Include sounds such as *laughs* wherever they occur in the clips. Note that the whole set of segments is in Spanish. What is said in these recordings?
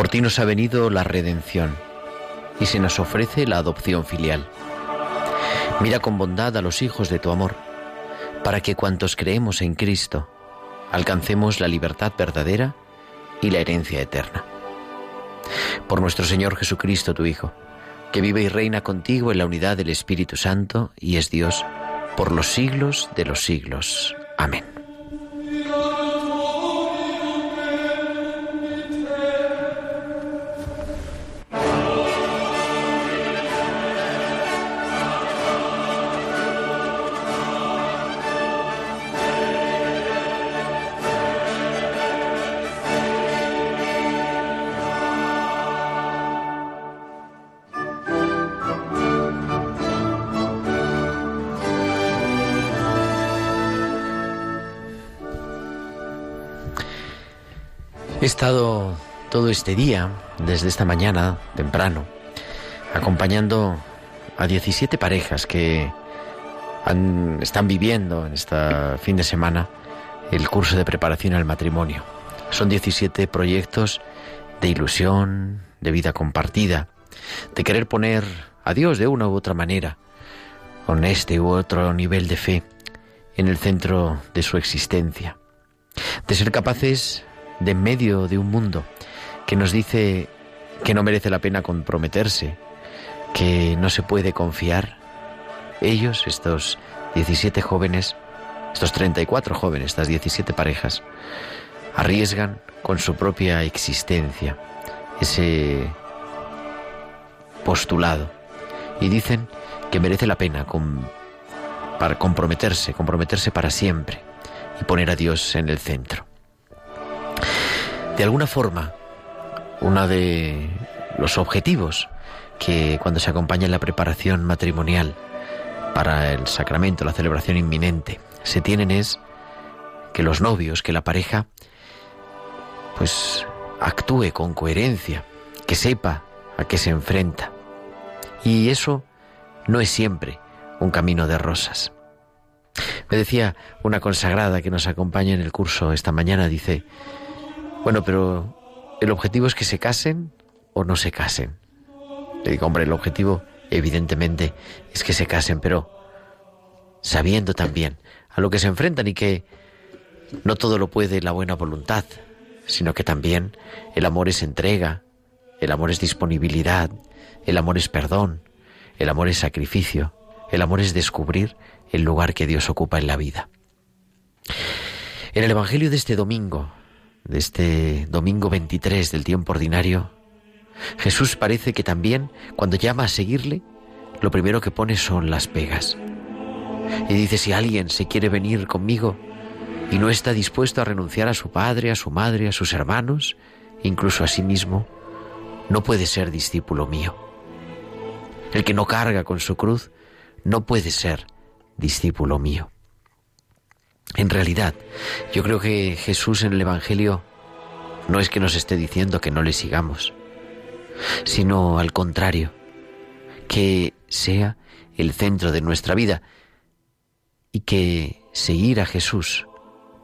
por ti nos ha venido la redención y se nos ofrece la adopción filial. Mira con bondad a los hijos de tu amor, para que cuantos creemos en Cristo alcancemos la libertad verdadera y la herencia eterna. Por nuestro Señor Jesucristo, tu Hijo, que vive y reina contigo en la unidad del Espíritu Santo y es Dios por los siglos de los siglos. Amén. He estado todo este día, desde esta mañana, temprano, acompañando a 17 parejas que están viviendo en este fin de semana el curso de preparación al matrimonio. Son 17 proyectos de ilusión, de vida compartida, de querer poner a Dios de una u otra manera, con este u otro nivel de fe, en el centro de su existencia, de ser capaces de en medio de un mundo que nos dice que no merece la pena comprometerse, que no se puede confiar, ellos, estos 17 jóvenes, estos 34 jóvenes, estas 17 parejas, arriesgan con su propia existencia ese postulado y dicen que merece la pena para comprometerse, comprometerse para siempre y poner a Dios en el centro. De alguna forma, uno de los objetivos que cuando se acompaña en la preparación matrimonial para el sacramento, la celebración inminente, se tienen es que los novios, que la pareja, pues actúe con coherencia, que sepa a qué se enfrenta. Y eso no es siempre un camino de rosas. Me decía una consagrada que nos acompaña en el curso esta mañana, dice, bueno, pero el objetivo es que se casen o no se casen. Le digo, hombre, el objetivo evidentemente es que se casen, pero sabiendo también a lo que se enfrentan y que no todo lo puede la buena voluntad, sino que también el amor es entrega, el amor es disponibilidad, el amor es perdón, el amor es sacrificio, el amor es descubrir el lugar que Dios ocupa en la vida. En el Evangelio de este domingo, de este domingo 23 del tiempo ordinario, Jesús parece que también, cuando llama a seguirle, lo primero que pone son las pegas. Y dice, si alguien se quiere venir conmigo y no está dispuesto a renunciar a su padre, a su madre, a sus hermanos, incluso a sí mismo, no puede ser discípulo mío. El que no carga con su cruz no puede ser discípulo mío. En realidad, yo creo que Jesús en el Evangelio no es que nos esté diciendo que no le sigamos, sino al contrario, que sea el centro de nuestra vida y que seguir a Jesús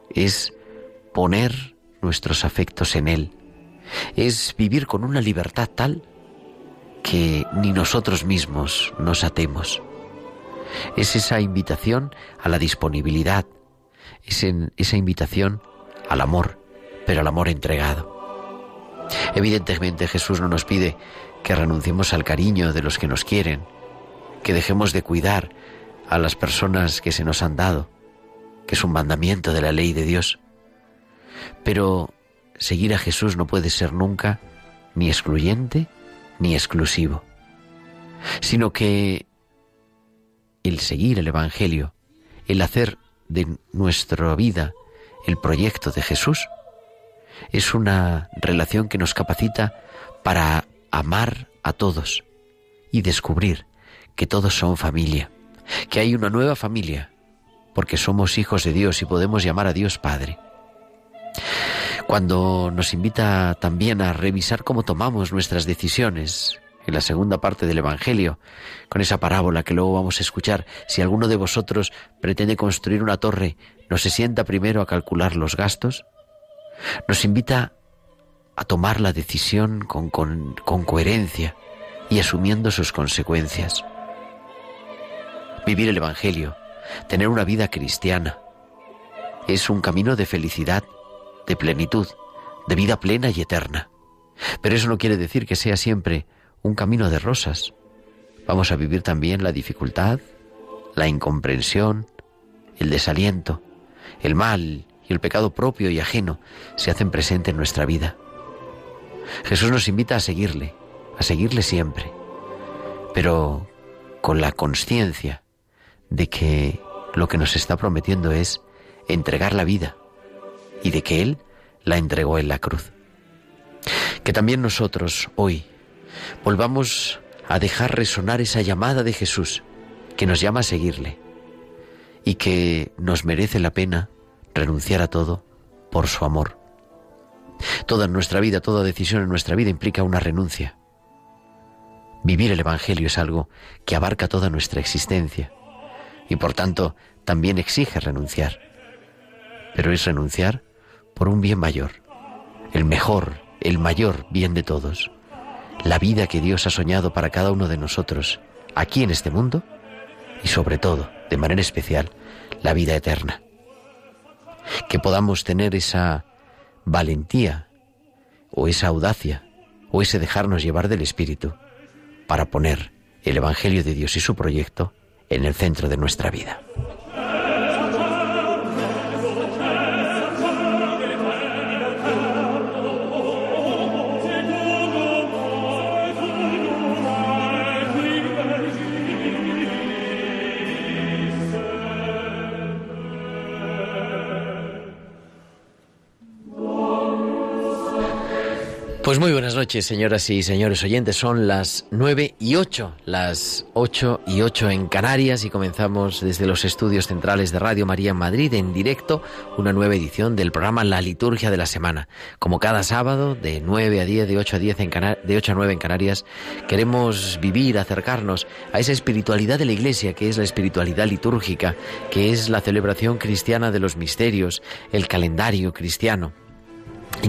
es poner nuestros afectos en Él, es vivir con una libertad tal que ni nosotros mismos nos atemos. Es esa invitación a la disponibilidad, es en esa invitación al amor, pero al amor entregado. Evidentemente Jesús no nos pide que renunciemos al cariño de los que nos quieren, que dejemos de cuidar a las personas que se nos han dado, que es un mandamiento de la ley de Dios. Pero seguir a Jesús no puede ser nunca ni excluyente ni exclusivo, sino que el seguir el Evangelio, el hacer de nuestra vida el proyecto de Jesús, es una relación que nos capacita para amar a todos y descubrir que todos son familia, que hay una nueva familia, porque somos hijos de Dios y podemos llamar a Dios Padre. Cuando nos invita también a revisar cómo tomamos nuestras decisiones, en la segunda parte del Evangelio, con esa parábola que luego vamos a escuchar, si alguno de vosotros pretende construir una torre, ¿no se sienta primero a calcular los gastos? Nos invita a tomar la decisión con, con, con coherencia y asumiendo sus consecuencias. Vivir el Evangelio, tener una vida cristiana, es un camino de felicidad, de plenitud, de vida plena y eterna. Pero eso no quiere decir que sea siempre un camino de rosas. Vamos a vivir también la dificultad, la incomprensión, el desaliento, el mal y el pecado propio y ajeno se hacen presente en nuestra vida. Jesús nos invita a seguirle, a seguirle siempre, pero con la conciencia de que lo que nos está prometiendo es entregar la vida y de que Él la entregó en la cruz. Que también nosotros hoy volvamos a dejar resonar esa llamada de Jesús que nos llama a seguirle y que nos merece la pena renunciar a todo por su amor. Toda nuestra vida, toda decisión en nuestra vida implica una renuncia. Vivir el Evangelio es algo que abarca toda nuestra existencia y por tanto también exige renunciar. Pero es renunciar por un bien mayor, el mejor, el mayor bien de todos, la vida que Dios ha soñado para cada uno de nosotros, aquí en este mundo y sobre todo, de manera especial, la vida eterna. Que podamos tener esa valentía o esa audacia o ese dejarnos llevar del Espíritu para poner el Evangelio de Dios y su proyecto en el centro de nuestra vida. Pues muy buenas noches, señoras y señores oyentes. Son las nueve y ocho, las ocho y ocho en Canarias y comenzamos desde los estudios centrales de Radio María en Madrid en directo una nueva edición del programa La Liturgia de la Semana. Como cada sábado, de 9 a 10, de 8 a 10 en de 8 a 9 en Canarias, queremos vivir, acercarnos a esa espiritualidad de la Iglesia, que es la espiritualidad litúrgica, que es la celebración cristiana de los misterios, el calendario cristiano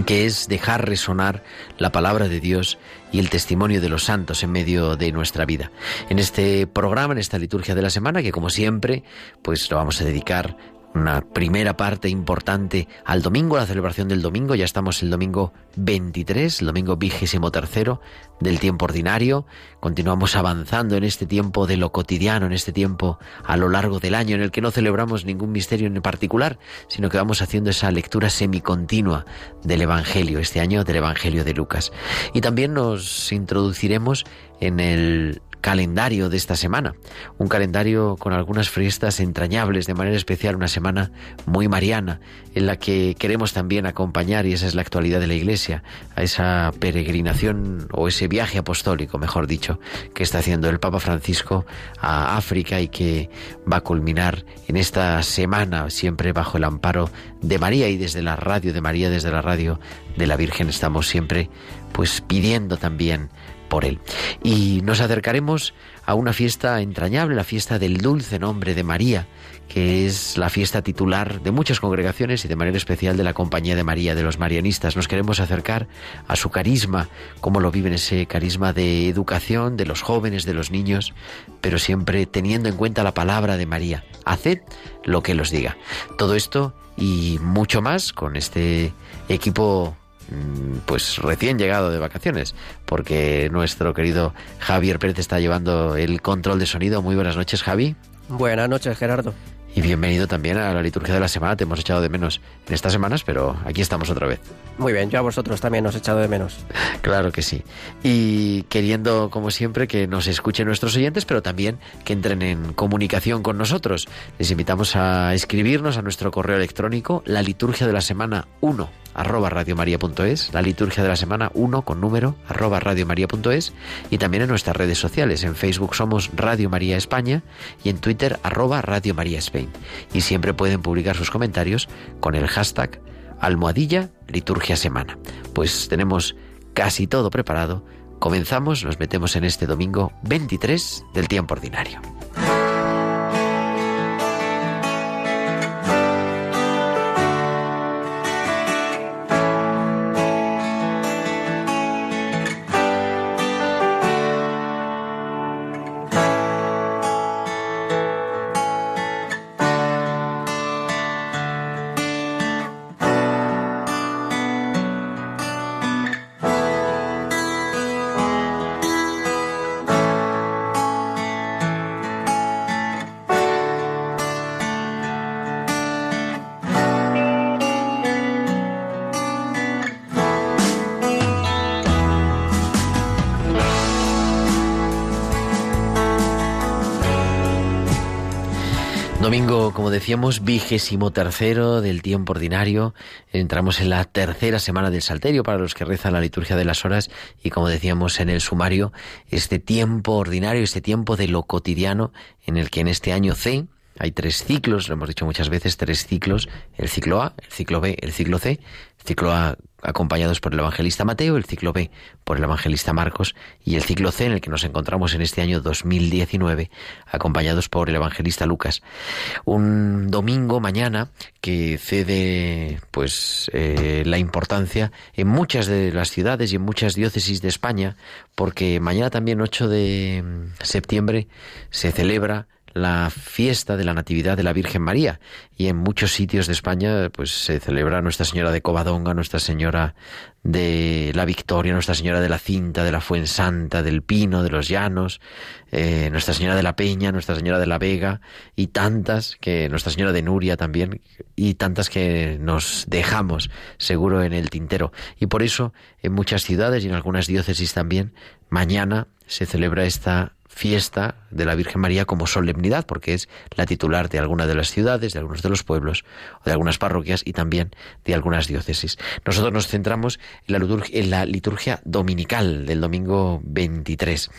que es dejar resonar la palabra de Dios y el testimonio de los santos en medio de nuestra vida. En este programa, en esta liturgia de la semana, que como siempre, pues lo vamos a dedicar una primera parte importante al domingo, la celebración del domingo. Ya estamos el domingo 23, el domingo vigésimo tercero del tiempo ordinario. Continuamos avanzando en este tiempo de lo cotidiano, en este tiempo a lo largo del año, en el que no celebramos ningún misterio en particular, sino que vamos haciendo esa lectura semicontinua del Evangelio, este año del Evangelio de Lucas. Y también nos introduciremos en el calendario de esta semana. Un calendario con algunas fiestas entrañables, de manera especial una semana muy mariana, en la que queremos también acompañar, y esa es la actualidad de la Iglesia, a esa peregrinación o ese viaje apostólico, mejor dicho, que está haciendo el Papa Francisco a África y que va a culminar en esta semana, siempre bajo el amparo de María y desde la radio de María, desde la radio de la Virgen, estamos siempre pues pidiendo también por él. Y nos acercaremos a una fiesta entrañable, la fiesta del dulce nombre de María, que es la fiesta titular de muchas congregaciones y de manera especial de la Compañía de María, de los marianistas. Nos queremos acercar a su carisma, cómo lo viven ese carisma de educación de los jóvenes, de los niños, pero siempre teniendo en cuenta la palabra de María. Haced lo que los diga. Todo esto y mucho más con este equipo pues recién llegado de vacaciones, porque nuestro querido Javier Pérez está llevando el control de sonido. Muy buenas noches, Javi. Buenas noches, Gerardo. Y bienvenido también a la liturgia de la semana. Te hemos echado de menos en estas semanas, pero aquí estamos otra vez. Muy bien, yo a vosotros también os he echado de menos. *laughs* Claro que sí. Y queriendo, como siempre, que nos escuchen nuestros oyentes, pero también que entren en comunicación con nosotros. Les invitamos a escribirnos a nuestro correo electrónico, la liturgia de la semana 1 arroba radiomaria.es, la liturgia de la semana 1 con número arroba radiomaria.es y también en nuestras redes sociales. En Facebook somos Radio María España y en Twitter arroba Radio María Spain. Y siempre pueden publicar sus comentarios con el hashtag almohadilla liturgia semana. Pues tenemos casi todo preparado. Comenzamos, nos metemos en este domingo 23 del tiempo ordinario. Como decíamos, vigésimo tercero del tiempo ordinario. Entramos en la tercera semana del Salterio para los que rezan la liturgia de las horas y como decíamos en el sumario, este tiempo ordinario, este tiempo de lo cotidiano en el que en este año C hay tres ciclos, lo hemos dicho muchas veces, tres ciclos, el ciclo A, el ciclo B, el ciclo C. El ciclo A acompañados por el evangelista Mateo, el ciclo B por el evangelista Marcos y el ciclo C en el que nos encontramos en este año 2019 acompañados por el evangelista Lucas. Un domingo mañana que cede pues eh, la importancia en muchas de las ciudades y en muchas diócesis de España porque mañana también 8 de septiembre se celebra la fiesta de la Natividad de la Virgen María. Y en muchos sitios de España pues se celebra Nuestra Señora de Covadonga, Nuestra Señora de la Victoria, Nuestra Señora de la Cinta, de la Fuensanta, del Pino, de los Llanos, eh, Nuestra Señora de la Peña, Nuestra Señora de la Vega y tantas que Nuestra Señora de Nuria también y tantas que nos dejamos seguro en el tintero. Y por eso en muchas ciudades y en algunas diócesis también mañana se celebra esta fiesta de la Virgen María como solemnidad, porque es la titular de alguna de las ciudades, de algunos de los pueblos, o de algunas parroquias y también de algunas diócesis. Nosotros nos centramos en la, liturgia, dominical del domingo 23.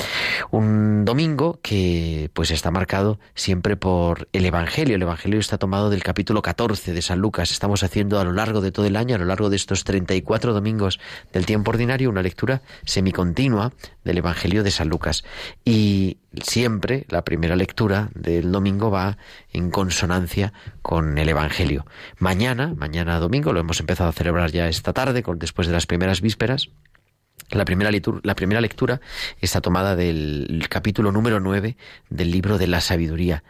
Un domingo que pues está marcado siempre por el Evangelio. El Evangelio está tomado del capítulo 14 de San Lucas. Estamos haciendo a lo largo de todo el año, a lo largo de estos 34 domingos del tiempo ordinario, una lectura semicontinua del Evangelio de San Lucas. Y siempre la primera lectura del domingo va en consonancia con el Evangelio. Mañana, mañana domingo, lo hemos empezado a celebrar ya esta tarde, después de las primeras vísperas. La primera, la primera lectura está tomada del capítulo número 9 del libro de la sabiduría.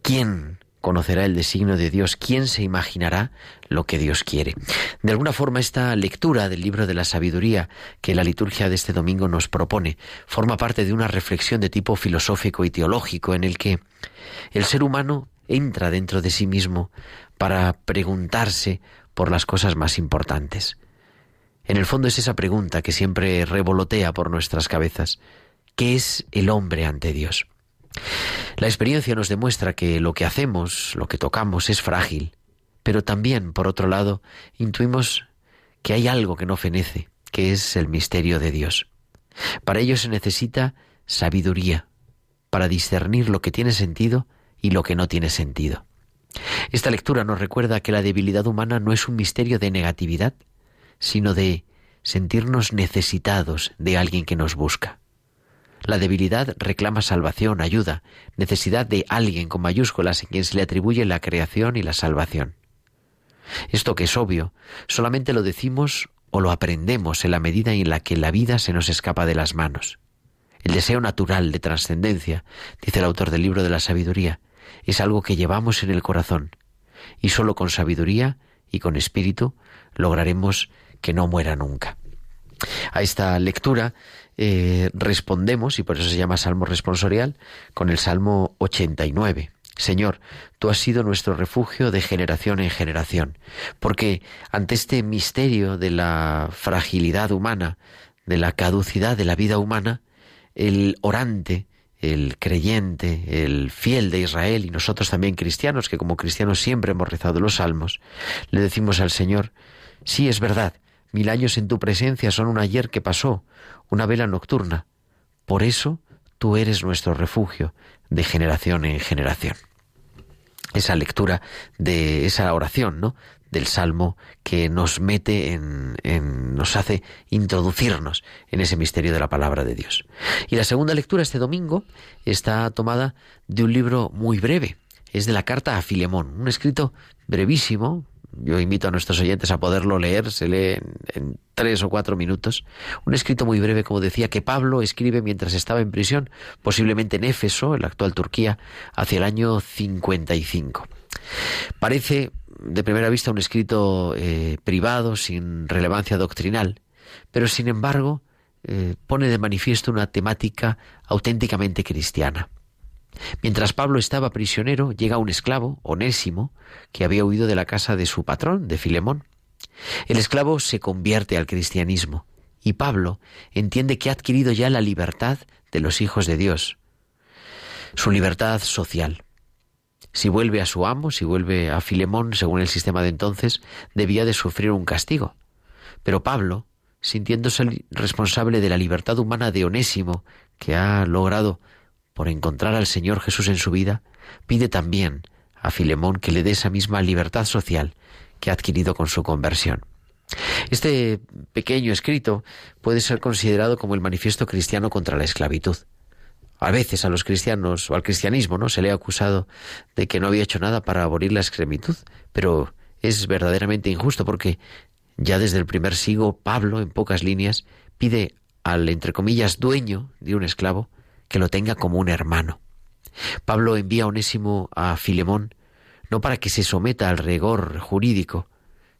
¿Quién conocerá el designio de Dios, ¿quién se imaginará lo que Dios quiere? De alguna forma esta lectura del libro de la sabiduría que la liturgia de este domingo nos propone forma parte de una reflexión de tipo filosófico y teológico en el que el ser humano entra dentro de sí mismo para preguntarse por las cosas más importantes. En el fondo es esa pregunta que siempre revolotea por nuestras cabezas. ¿Qué es el hombre ante Dios? La experiencia nos demuestra que lo que hacemos, lo que tocamos, es frágil, pero también, por otro lado, intuimos que hay algo que no fenece, que es el misterio de Dios. Para ello se necesita sabiduría, para discernir lo que tiene sentido y lo que no tiene sentido. Esta lectura nos recuerda que la debilidad humana no es un misterio de negatividad, sino de sentirnos necesitados de alguien que nos busca. La debilidad reclama salvación, ayuda, necesidad de alguien con mayúsculas en quien se le atribuye la creación y la salvación. Esto que es obvio, solamente lo decimos o lo aprendemos en la medida en la que la vida se nos escapa de las manos. El deseo natural de trascendencia, dice el autor del libro de la sabiduría, es algo que llevamos en el corazón, y sólo con sabiduría y con espíritu lograremos que no muera nunca. A esta lectura eh, respondemos, y por eso se llama Salmo responsorial, con el Salmo 89. Señor, tú has sido nuestro refugio de generación en generación, porque ante este misterio de la fragilidad humana, de la caducidad de la vida humana, el orante, el creyente, el fiel de Israel y nosotros también cristianos, que como cristianos siempre hemos rezado los salmos, le decimos al Señor, Sí, es verdad, mil años en tu presencia son un ayer que pasó, una vela nocturna. Por eso tú eres nuestro refugio de generación en generación. Esa lectura de esa oración, ¿no? del Salmo que nos mete en, en, nos hace introducirnos en ese misterio de la palabra de Dios. Y la segunda lectura este domingo está tomada de un libro muy breve, es de la carta a Filemón, un escrito brevísimo, yo invito a nuestros oyentes a poderlo leer, se lee en, tres o cuatro minutos. Un escrito muy breve, como decía, que Pablo escribe mientras estaba en prisión, posiblemente en Éfeso, en la actual Turquía, hacia el año 55. Parece, de primera vista, un escrito eh, privado, sin relevancia doctrinal, pero sin embargo eh, pone de manifiesto una temática auténticamente cristiana. Mientras Pablo estaba prisionero, llega un esclavo, Onésimo, que había huido de la casa de su patrón, de Filemón. El esclavo se convierte al cristianismo y Pablo entiende que ha adquirido ya la libertad de los hijos de Dios, su libertad social. Si vuelve a su amo, si vuelve a Filemón, según el sistema de entonces, debía de sufrir un castigo. Pero Pablo, sintiéndose responsable de la libertad humana de Onésimo, que ha logrado por encontrar al Señor Jesús en su vida, pide también a Filemón que le dé esa misma libertad social que ha adquirido con su conversión. Este pequeño escrito puede ser considerado como el manifiesto cristiano contra la esclavitud. A veces a los cristianos o al cristianismo no se le ha acusado de que no había hecho nada para abolir la esclavitud, pero es verdaderamente injusto porque ya desde el primer siglo Pablo, en pocas líneas, pide al entre comillas dueño de un esclavo que lo tenga como un hermano. Pablo envía a Onésimo a Filemón no para que se someta al rigor jurídico,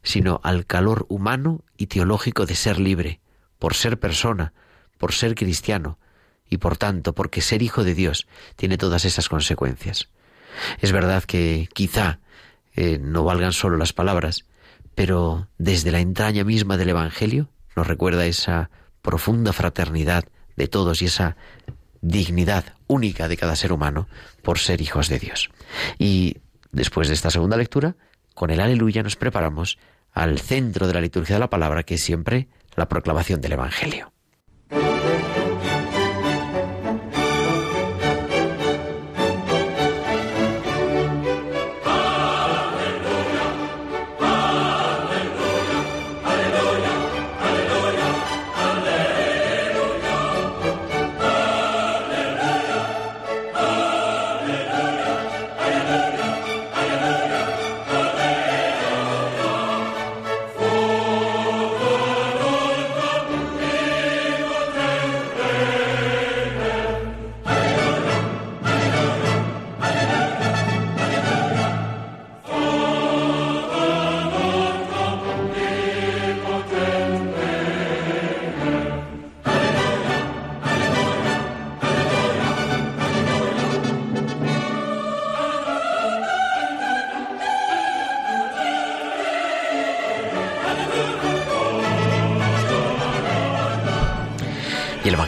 sino al calor humano y teológico de ser libre, por ser persona, por ser cristiano, y por tanto porque ser hijo de Dios tiene todas esas consecuencias. Es verdad que quizá eh, no valgan solo las palabras, pero desde la entraña misma del Evangelio nos recuerda esa profunda fraternidad de todos y esa dignidad única de cada ser humano por ser hijos de Dios. Y después de esta segunda lectura, con el aleluya nos preparamos al centro de la liturgia de la palabra, que es siempre la proclamación del Evangelio.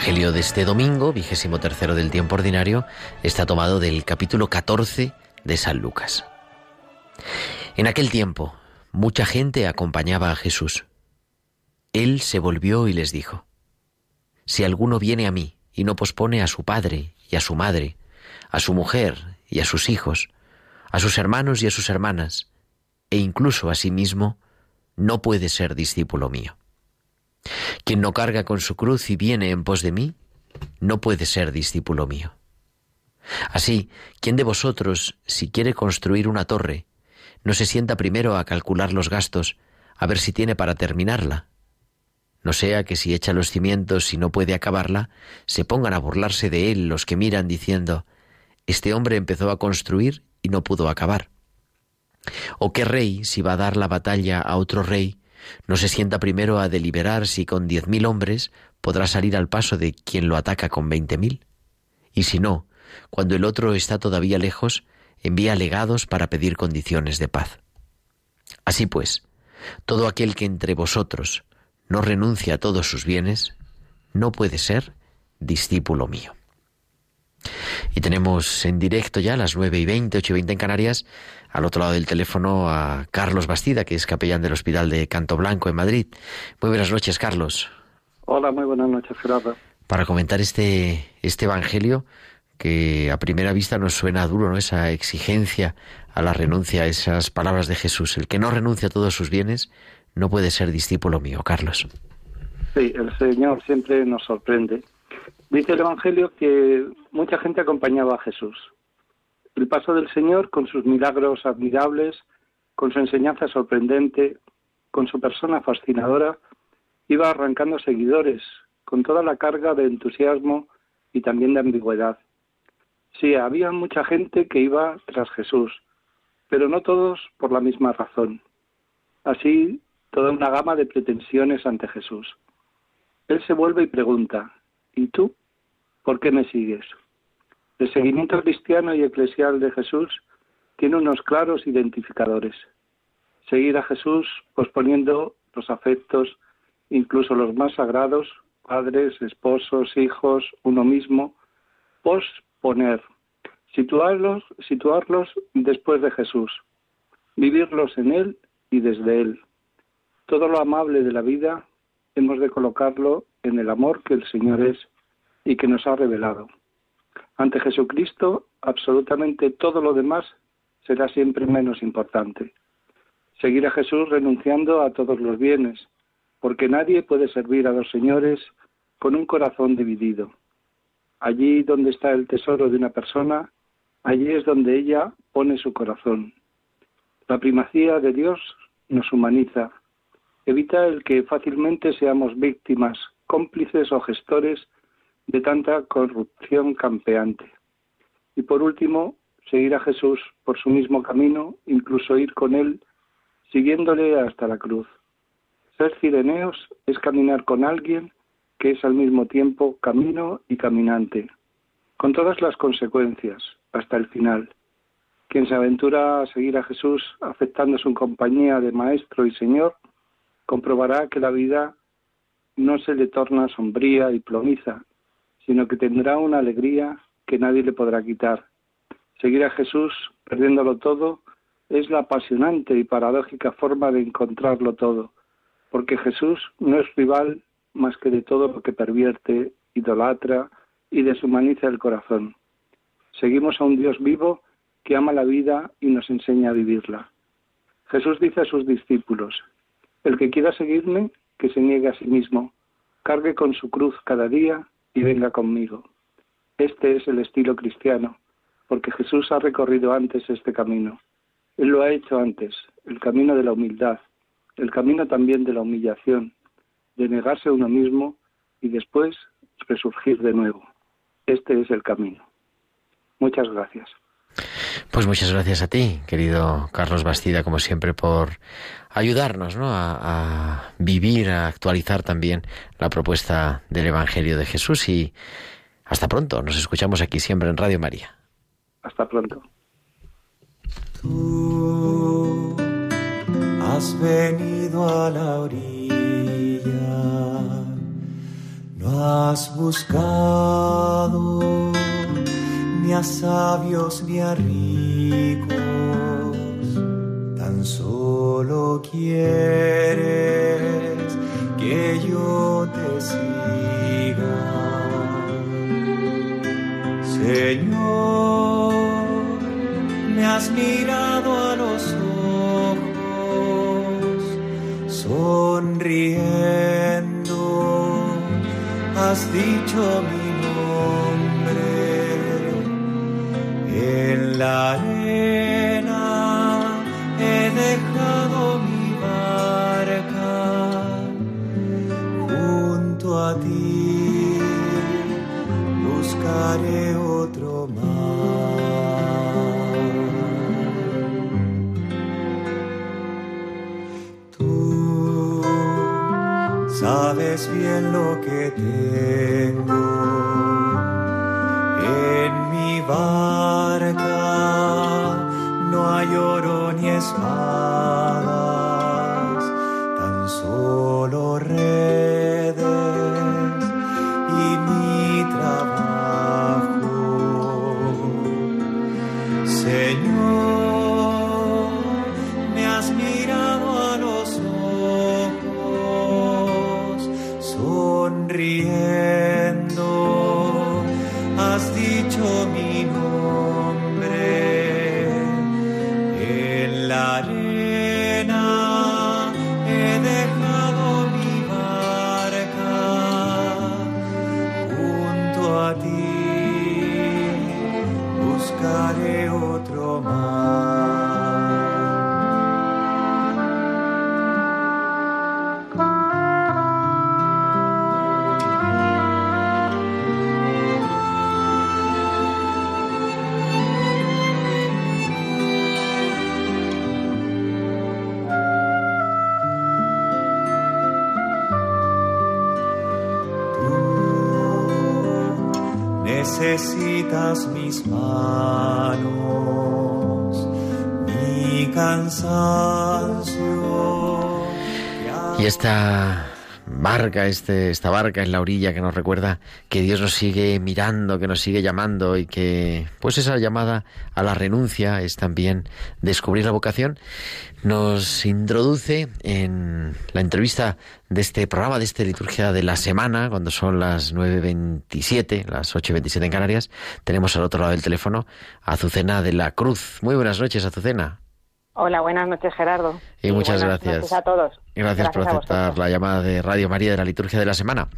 De este domingo, vigésimo tercero del tiempo ordinario, está tomado del capítulo 14 de San Lucas. En aquel tiempo, mucha gente acompañaba a Jesús. Él se volvió y les dijo, Si alguno viene a mí y no pospone a su padre y a su madre, a su mujer y a sus hijos, a sus hermanos y a sus hermanas, e incluso a sí mismo, no puede ser discípulo mío. Quien no carga con su cruz y viene en pos de mí, no puede ser discípulo mío. Así, ¿quién de vosotros, si quiere construir una torre, no se sienta primero a calcular los gastos, a ver si tiene para terminarla? No sea que si echa los cimientos y no puede acabarla, se pongan a burlarse de él los que miran diciendo, este hombre empezó a construir y no pudo acabar. ¿O qué rey, si va a dar la batalla a otro rey, no se sienta primero a deliberar si con diez mil hombres podrá salir al paso de quien lo ataca con veinte mil. Y si no, cuando el otro está todavía lejos, envía legados para pedir condiciones de paz. Así pues, todo aquel que entre vosotros no renuncia a todos sus bienes, no puede ser discípulo mío. Y tenemos en directo ya a las 9 y 20, 8 y 20 en Canarias, al otro lado del teléfono a Carlos Bastida, que es capellán del Hospital de Canto Blanco en Madrid. Muy buenas noches, Carlos. Hola, muy buenas noches, Gerardo. Para comentar este, este Evangelio que a primera vista nos suena duro, ¿no? Esa exigencia a la renuncia, esas palabras de Jesús. El que no renuncia a todos sus bienes no puede ser discípulo mío, Carlos. Sí, el Señor siempre nos sorprende. Dice el Evangelio que mucha gente acompañaba a Jesús. El paso del Señor, con sus milagros admirables, con su enseñanza sorprendente, con su persona fascinadora, iba arrancando seguidores, con toda la carga de entusiasmo y también de ambigüedad. Sí, había mucha gente que iba tras Jesús, pero no todos por la misma razón. Así, toda una gama de pretensiones ante Jesús. Él se vuelve y pregunta, ¿y tú? ¿Por qué me sigues? El seguimiento cristiano y eclesial de Jesús tiene unos claros identificadores. Seguir a Jesús posponiendo los afectos, incluso los más sagrados, padres, esposos, hijos, uno mismo, posponer, situarlos, situarlos después de Jesús, vivirlos en Él y desde Él. Todo lo amable de la vida hemos de colocarlo en el amor que el Señor es y que nos ha revelado. Ante Jesucristo, absolutamente todo lo demás será siempre menos importante. Seguir a Jesús renunciando a todos los bienes, porque nadie puede servir a los señores con un corazón dividido. Allí donde está el tesoro de una persona, allí es donde ella pone su corazón. La primacía de Dios nos humaniza, evita el que fácilmente seamos víctimas, cómplices o gestores de tanta corrupción campeante. Y por último, seguir a Jesús por su mismo camino, incluso ir con Él, siguiéndole hasta la cruz. Ser cireneos es caminar con alguien que es al mismo tiempo camino y caminante, con todas las consecuencias, hasta el final. Quien se aventura a seguir a Jesús aceptando su compañía de Maestro y Señor, comprobará que la vida no se le torna sombría y plomiza, sino que tendrá una alegría que nadie le podrá quitar. Seguir a Jesús, perdiéndolo todo, es la apasionante y paradójica forma de encontrarlo todo, porque Jesús no es rival más que de todo lo que pervierte, idolatra y deshumaniza el corazón. Seguimos a un Dios vivo que ama la vida y nos enseña a vivirla. Jesús dice a sus discípulos, el que quiera seguirme, que se niegue a sí mismo, cargue con su cruz cada día y venga conmigo. Este es el estilo cristiano, porque Jesús ha recorrido antes este camino. Él lo ha hecho antes, el camino de la humildad, el camino también de la humillación, de negarse a uno mismo y después resurgir de nuevo. Este es el camino. Muchas gracias. Pues muchas gracias a ti, querido Carlos Bastida, como siempre, por ayudarnos ¿no? a, a, vivir, a actualizar también la propuesta del Evangelio de Jesús y hasta pronto. Nos escuchamos aquí siempre en Radio María. Hasta pronto. Tú has venido a la orilla, no has buscado ni a sabios ni a ricos, tan solo quieres que yo te siga. Señor, me has mirado a los ojos, sonriendo, has dicho mi En la arena he dejado mi barca junto a ti. Buscaré otro mar. Tú sabes bien lo que tengo barca no hay oro ni espadas, tan solo redes este, esta barca en la orilla que nos recuerda que Dios nos sigue mirando, que nos sigue llamando y que pues esa llamada a la renuncia es también descubrir la vocación, nos introduce en la entrevista de este programa, de esta liturgia de la semana, cuando son las 9.27, las 8.27 en Canarias, tenemos al otro lado del teléfono a Azucena de la Cruz. Muy buenas noches, Azucena. Hola, buenas noches, Gerardo. Y, muchas gracias. Gracias a todos. Gracias, por aceptar la llamada de Radio María de la Liturgia de la Semana.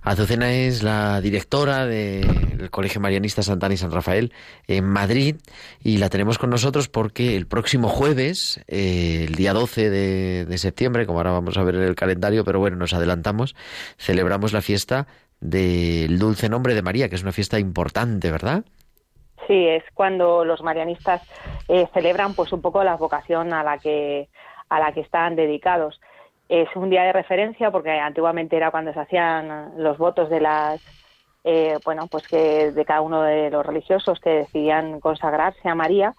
Azucena es la directora del Colegio Marianista Santana y San Rafael en Madrid y la tenemos con nosotros porque el próximo jueves, eh, el día 12 de, de septiembre, como ahora vamos a ver en el calendario, pero bueno, nos adelantamos, celebramos la fiesta del Dulce Nombre de María, que es una fiesta importante, ¿verdad? Sí, es cuando los marianistas eh, celebran pues un poco la vocación a la que a la que están dedicados. Es un día de referencia porque antiguamente era cuando se hacían los votos de las eh, bueno pues que de cada uno de los religiosos que decidían consagrarse a María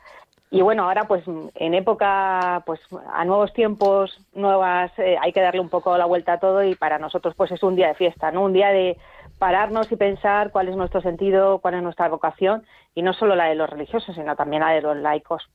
y bueno ahora pues en época pues a nuevos tiempos nuevas eh, hay que darle un poco la vuelta a todo y para nosotros pues es un día de fiesta no un día de pararnos y pensar cuál es nuestro sentido, cuál es nuestra vocación, y no solo la de los religiosos, sino también la de los laicos.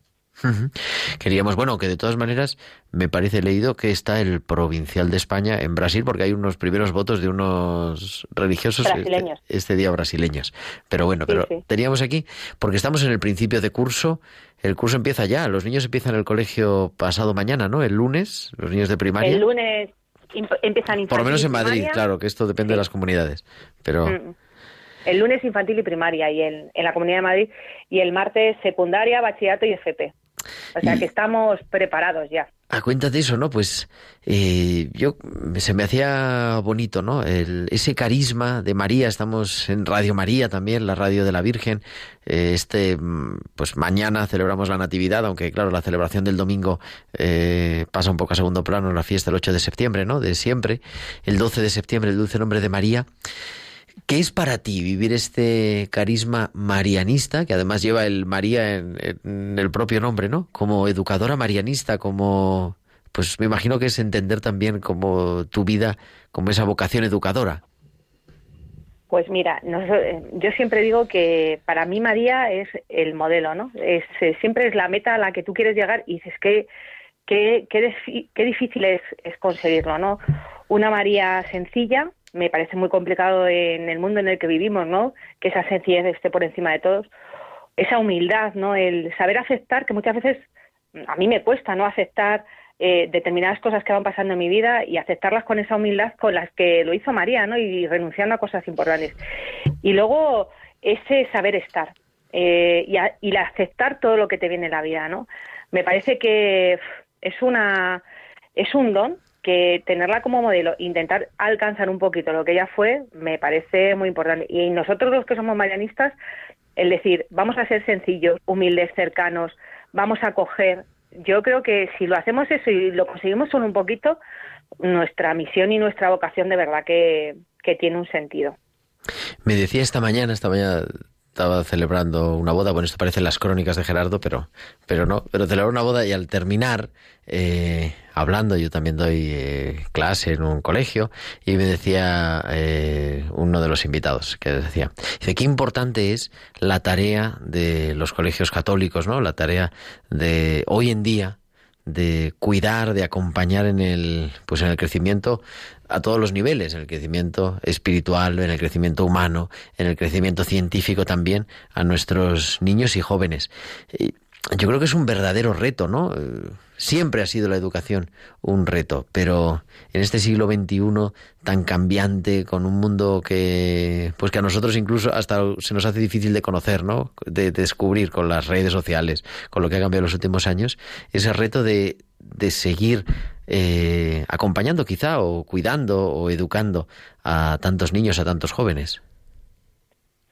Queríamos, bueno, que de todas maneras me parece leído que está el provincial de España en Brasil, porque hay unos primeros votos de unos religiosos este, este, día brasileños. Pero bueno, pero teníamos aquí, porque estamos en el principio de curso, el curso empieza ya, los niños empiezan el colegio pasado mañana, ¿no? El lunes, los niños de primaria. El lunes empiezan Por lo menos en Madrid, claro, que esto depende de las comunidades. Pero. Mm. El lunes infantil y primaria y en, en la Comunidad de Madrid y el martes secundaria, bachillerato y FP. O sea que estamos preparados ya. A cuenta de eso, ¿no? Pues eh, yo se me hacía bonito, ¿no? El, ese carisma de María. Estamos en Radio María también, la radio de la Virgen. Eh, este, mm, pues mañana celebramos la Natividad, aunque claro, la celebración del domingo eh, pasa un poco a segundo plano la fiesta del 8 de septiembre, ¿no? De siempre. El 12 de septiembre, el dulce nombre de María. ¿Qué es para ti vivir este carisma marianista, que además lleva el María en, el propio nombre, ¿no? Como educadora marianista, como, pues me imagino que es entender también como tu vida, como esa vocación educadora. Pues mira, yo siempre digo que para mí María es el modelo, ¿no? Es, siempre es la meta a la que tú quieres llegar y dices que qué, qué difícil es, es conseguirlo, ¿no? Una María sencilla, me parece muy complicado en el mundo en el que vivimos, ¿no? Que esa sencillez esté por encima de todos. Esa humildad, ¿no? El saber aceptar, que muchas veces a mí me cuesta, ¿no? Aceptar eh, determinadas cosas que van pasando en mi vida y aceptarlas con esa humildad con las que lo hizo María, ¿no? Y renunciando a cosas importantes. Y luego ese saber estar eh, y, y aceptar todo lo que te viene en la vida, ¿no? Me parece que es una es un don que tenerla como modelo, intentar alcanzar un poquito lo que ella fue, me parece muy importante. Y nosotros los que somos marianistas, el decir, vamos a ser sencillos, humildes, cercanos, vamos a coger. Yo creo que si lo hacemos eso y lo conseguimos solo un poquito, nuestra misión y nuestra vocación de verdad que, que tiene un sentido. Me decía esta mañana, esta mañana estaba celebrando una boda, bueno, esto parece las crónicas de Gerardo, pero, pero no, pero celebró una boda y al terminar, eh, hablando, yo también doy eh, clase en un colegio, y me decía eh, uno de los invitados, que decía, dice, qué importante es la tarea de los colegios católicos, ¿no? La tarea de hoy en día, de cuidar, de acompañar en el, pues en el crecimiento a todos los niveles, en el crecimiento espiritual, en el crecimiento humano, en el crecimiento científico también a nuestros niños y jóvenes. Yo creo que es un verdadero reto, ¿no? Siempre ha sido la educación un reto, pero en este siglo XXI tan cambiante, con un mundo que, pues que a nosotros incluso hasta se nos hace difícil de conocer, ¿no? De, descubrir con las redes sociales, con lo que ha cambiado en los últimos años, ese reto de, de seguir eh, acompañando quizá o cuidando o educando a tantos niños, a tantos jóvenes?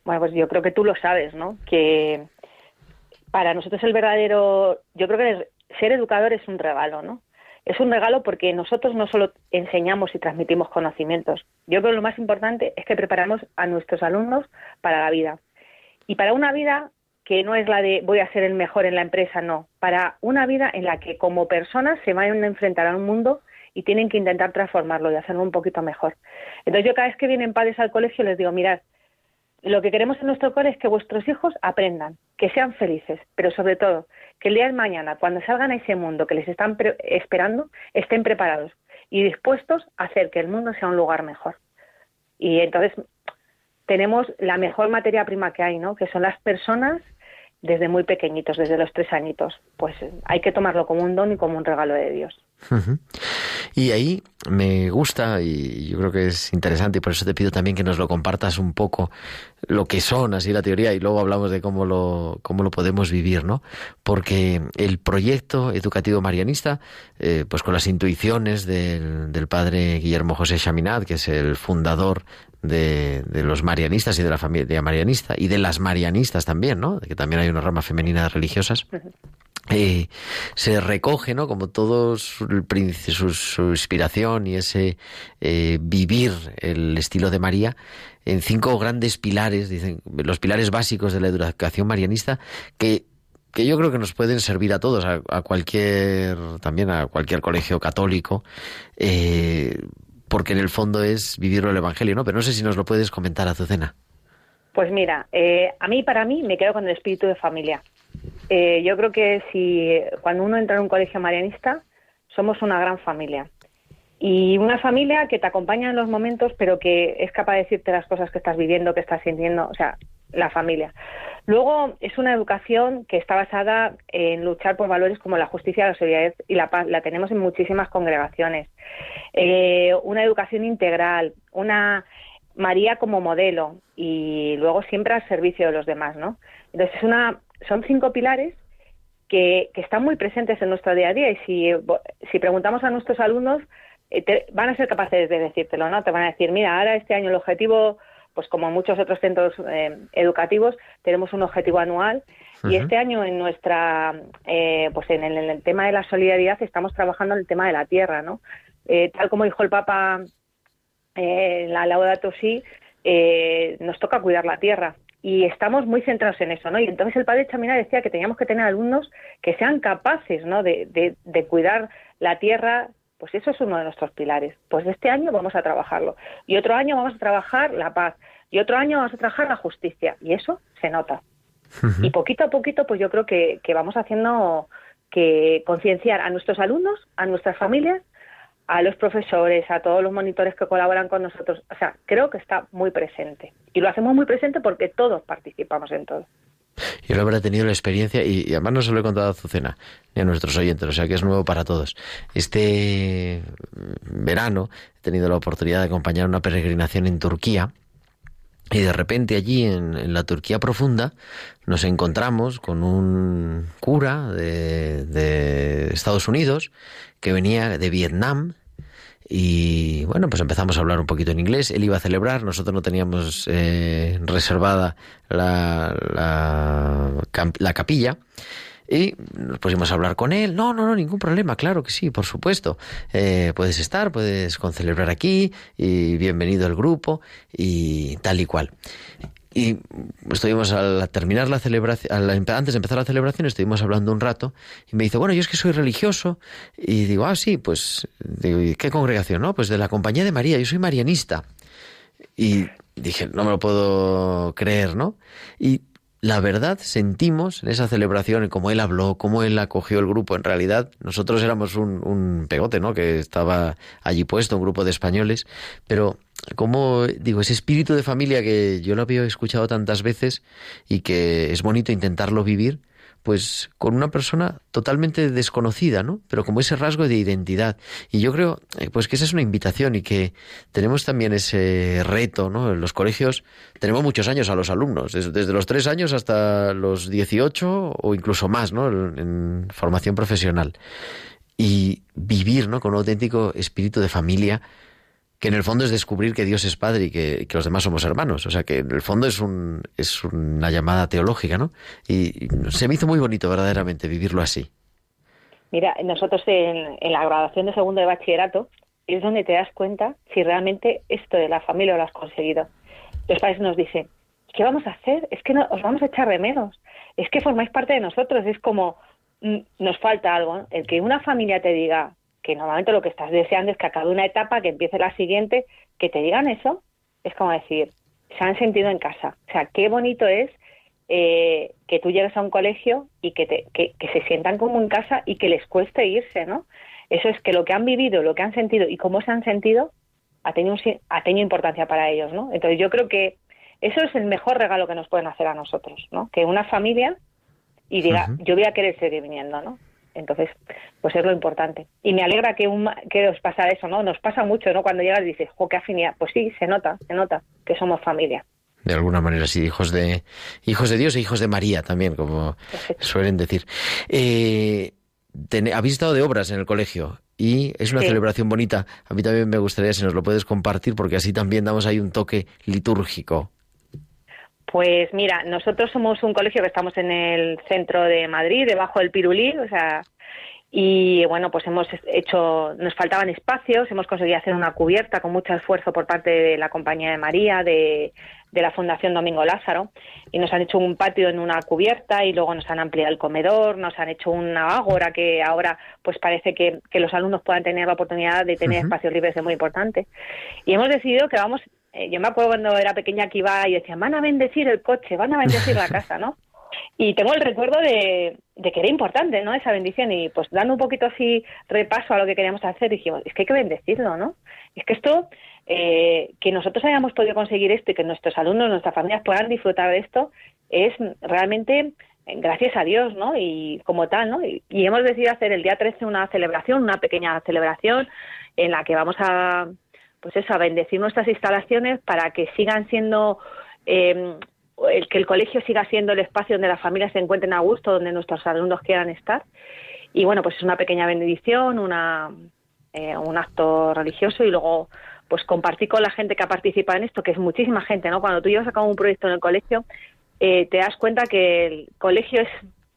Bueno, pues yo creo que tú lo sabes, ¿no? Que para nosotros el verdadero, yo creo que ser educador es un regalo, ¿no? Es un regalo porque nosotros no solo enseñamos y transmitimos conocimientos. Yo creo que lo más importante es que preparamos a nuestros alumnos para la vida. Y para una vida que no es la de voy a ser el mejor en la empresa, no, para una vida en la que como personas se van a enfrentar a un mundo y tienen que intentar transformarlo y hacerlo un poquito mejor. Entonces yo cada vez que vienen padres al colegio les digo, mirad, lo que queremos en nuestro cole es que vuestros hijos aprendan, que sean felices, pero sobre todo que el día de mañana, cuando salgan a ese mundo que les están esperando, estén preparados y dispuestos a hacer que el mundo sea un lugar mejor. Y entonces tenemos la mejor materia prima que hay, ¿no? Que son las personas desde muy pequeñitos, desde los tres añitos. Pues hay que tomarlo como un don y como un regalo de Dios. Y ahí me gusta y yo creo que es interesante y por eso te pido también que nos lo compartas un poco lo que son así la teoría y luego hablamos de cómo lo cómo lo podemos vivir, ¿no? Porque el proyecto educativo marianista, eh, pues con las intuiciones del, del padre Guillermo José Chaminat, que es el fundador de, de, los marianistas y de la familia marianista y de las marianistas también, ¿no? Que también hay una rama femenina de religiosas. Eh, se recoge, ¿no? Como todo su, su, inspiración y ese eh, vivir el estilo de María en cinco grandes pilares, dicen, los pilares básicos de la educación marianista que que yo creo que nos pueden servir a todos, a, a cualquier, también a cualquier colegio católico, eh, porque en el fondo es vivirlo el Evangelio, ¿no? Pero no sé si nos lo puedes comentar, Azucena. Pues mira, eh, a mí, para mí, me quedo con el espíritu de familia. Eh, yo creo que si cuando uno entra en un colegio marianista, somos una gran familia. Y una familia que te acompaña en los momentos, pero que es capaz de decirte las cosas que estás viviendo, que estás sintiendo, o sea, la familia. Luego es una educación que está basada en luchar por valores como la justicia, la solidaridad y la paz. La tenemos en muchísimas congregaciones. Eh, una educación integral, una María como modelo y luego siempre al servicio de los demás, ¿no? Entonces es una son cinco pilares que, están muy presentes en nuestro día a día y si, si preguntamos a nuestros alumnos, eh, van a ser capaces de decírtelo, ¿no? Te van a decir, mira, ahora este año el objetivo, pues como en muchos otros centros eh, educativos, tenemos un objetivo anual y este año en nuestra, eh, pues en el, tema de la solidaridad estamos trabajando en el tema de la tierra, ¿no? tal como dijo el Papa en la Laudato Si, nos toca cuidar la tierra y estamos muy centrados en eso, ¿no? Y entonces el padre Chamina decía que teníamos que tener alumnos que sean capaces, ¿no? De, de, cuidar la tierra, pues eso es uno de nuestros pilares. Pues este año vamos a trabajarlo y otro año vamos a trabajar la paz y otro año vamos a trabajar la justicia y eso se nota. Y poquito a poquito, pues yo creo que, que vamos haciendo que concienciar a nuestros alumnos, a nuestras familias a los profesores, a todos los monitores que colaboran con nosotros. O sea, creo que está muy presente. Y lo hacemos muy presente porque todos participamos en todo. Yo lo habré tenido la experiencia, y, además no se lo he contado a Azucena ni a nuestros oyentes, o sea que es nuevo para todos. Este verano he tenido la oportunidad de acompañar una peregrinación en Turquía, y de repente allí en, la Turquía profunda nos encontramos con un cura de Estados Unidos que venía de Vietnam y bueno, pues empezamos a hablar un poquito en inglés. Él iba a celebrar, nosotros no teníamos eh, reservada la, la, capilla. Y nos pusimos a hablar con él. No, no, no, ningún problema, claro que sí, por supuesto. Eh, puedes estar, puedes concelebrar aquí y bienvenido al grupo y tal y cual. Y estuvimos al terminar la celebración, antes de empezar la celebración, estuvimos hablando un rato y me dice, bueno, yo es que soy religioso. Y digo, ah, sí, pues, digo, ¿qué congregación? No, pues de la Compañía de María, yo soy marianista. Y dije, no me lo puedo creer, ¿no? Y la verdad sentimos en esa celebración, como él habló, cómo él acogió el grupo. En realidad, nosotros éramos un, un pegote, ¿no? Que estaba allí puesto, un grupo de españoles, pero como digo, ese espíritu de familia que yo lo había escuchado tantas veces y que es bonito intentarlo vivir, pues con una persona totalmente desconocida, ¿no? Pero como ese rasgo de identidad. Y yo creo, eh, pues que esa es una invitación y que tenemos también ese reto, ¿no? En los colegios tenemos muchos años a los alumnos, desde, los tres años hasta los 18 o incluso más, ¿no? en formación profesional. Y vivir, ¿no? Con un auténtico espíritu de familia que en el fondo es descubrir que Dios es Padre y que, los demás somos hermanos. O sea, que en el fondo es, un, una llamada teológica, ¿no? Y, se me hizo muy bonito verdaderamente vivirlo así. Mira, nosotros en, la graduación de segundo de bachillerato es donde te das cuenta si realmente esto de la familia lo has conseguido. Los padres nos dicen, ¿qué vamos a hacer? Es que no, os vamos a echar de menos. Es que formáis parte de nosotros. Es como, mm, nos falta algo. El que una familia te diga, que normalmente lo que estás deseando es que acabe una etapa, que empiece la siguiente, que te digan eso, es como decir, se han sentido en casa. O sea, qué bonito es eh, que tú llegues a un colegio y que, te, que, se sientan como en casa y que les cueste irse, ¿no? Eso es que lo que han vivido, lo que han sentido y cómo se han sentido ha tenido, ha tenido importancia para ellos, ¿no? Entonces yo creo que eso es el mejor regalo que nos pueden hacer a nosotros, ¿no? Que una familia y diga, yo voy a querer seguir viniendo, ¿no? Entonces, pues es lo importante. Y me alegra que, un, que os pasa eso, ¿no? Nos pasa mucho, ¿no? Cuando llegas y dices, jo, qué afinidad. Pues sí, se nota, se nota que somos familia. De alguna manera, sí, hijos de, hijos de Dios e hijos de María también, como suelen decir. Eh, habéis estado de obras en el colegio y es una celebración bonita. A mí también me gustaría si nos lo puedes compartir porque así también damos ahí un toque litúrgico. Pues mira, nosotros somos un colegio que estamos en el centro de Madrid, debajo del Pirulí, o sea, y bueno, pues hemos hecho, nos faltaban espacios, hemos conseguido hacer una cubierta con mucho esfuerzo por parte de la Compañía de María, de, la Fundación Domingo Lázaro, y nos han hecho un patio en una cubierta y luego nos han ampliado el comedor, nos han hecho una ágora que ahora pues parece que, los alumnos puedan tener la oportunidad de tener espacios libres es muy importante. Y hemos decidido que vamos eh, yo me acuerdo cuando era pequeña que iba y decía, van a bendecir el coche, van a bendecir la *laughs* casa, ¿no? Y tengo el recuerdo de, que era importante, ¿no? Esa bendición. Y pues dando un poquito así repaso a lo que queríamos hacer, dijimos, es que hay que bendecirlo, ¿no? Es que esto, eh, que nosotros hayamos podido conseguir esto y que nuestros alumnos, nuestras familias puedan disfrutar de esto, es realmente eh, gracias a Dios, ¿no? Y como tal, ¿no? Y, y hemos decidido hacer el día 13 una celebración, una pequeña celebración en la que vamos a pues eso, a bendecir nuestras instalaciones para que sigan siendo, eh, que el colegio siga siendo el espacio donde las familias se encuentren a gusto, donde nuestros alumnos quieran estar. Y bueno, pues es una pequeña bendición, una, eh, un acto religioso y luego pues compartir con la gente que ha participado en esto, que es muchísima gente, ¿no? Cuando tú llevas a cabo un proyecto en el colegio, eh, te das cuenta que el colegio es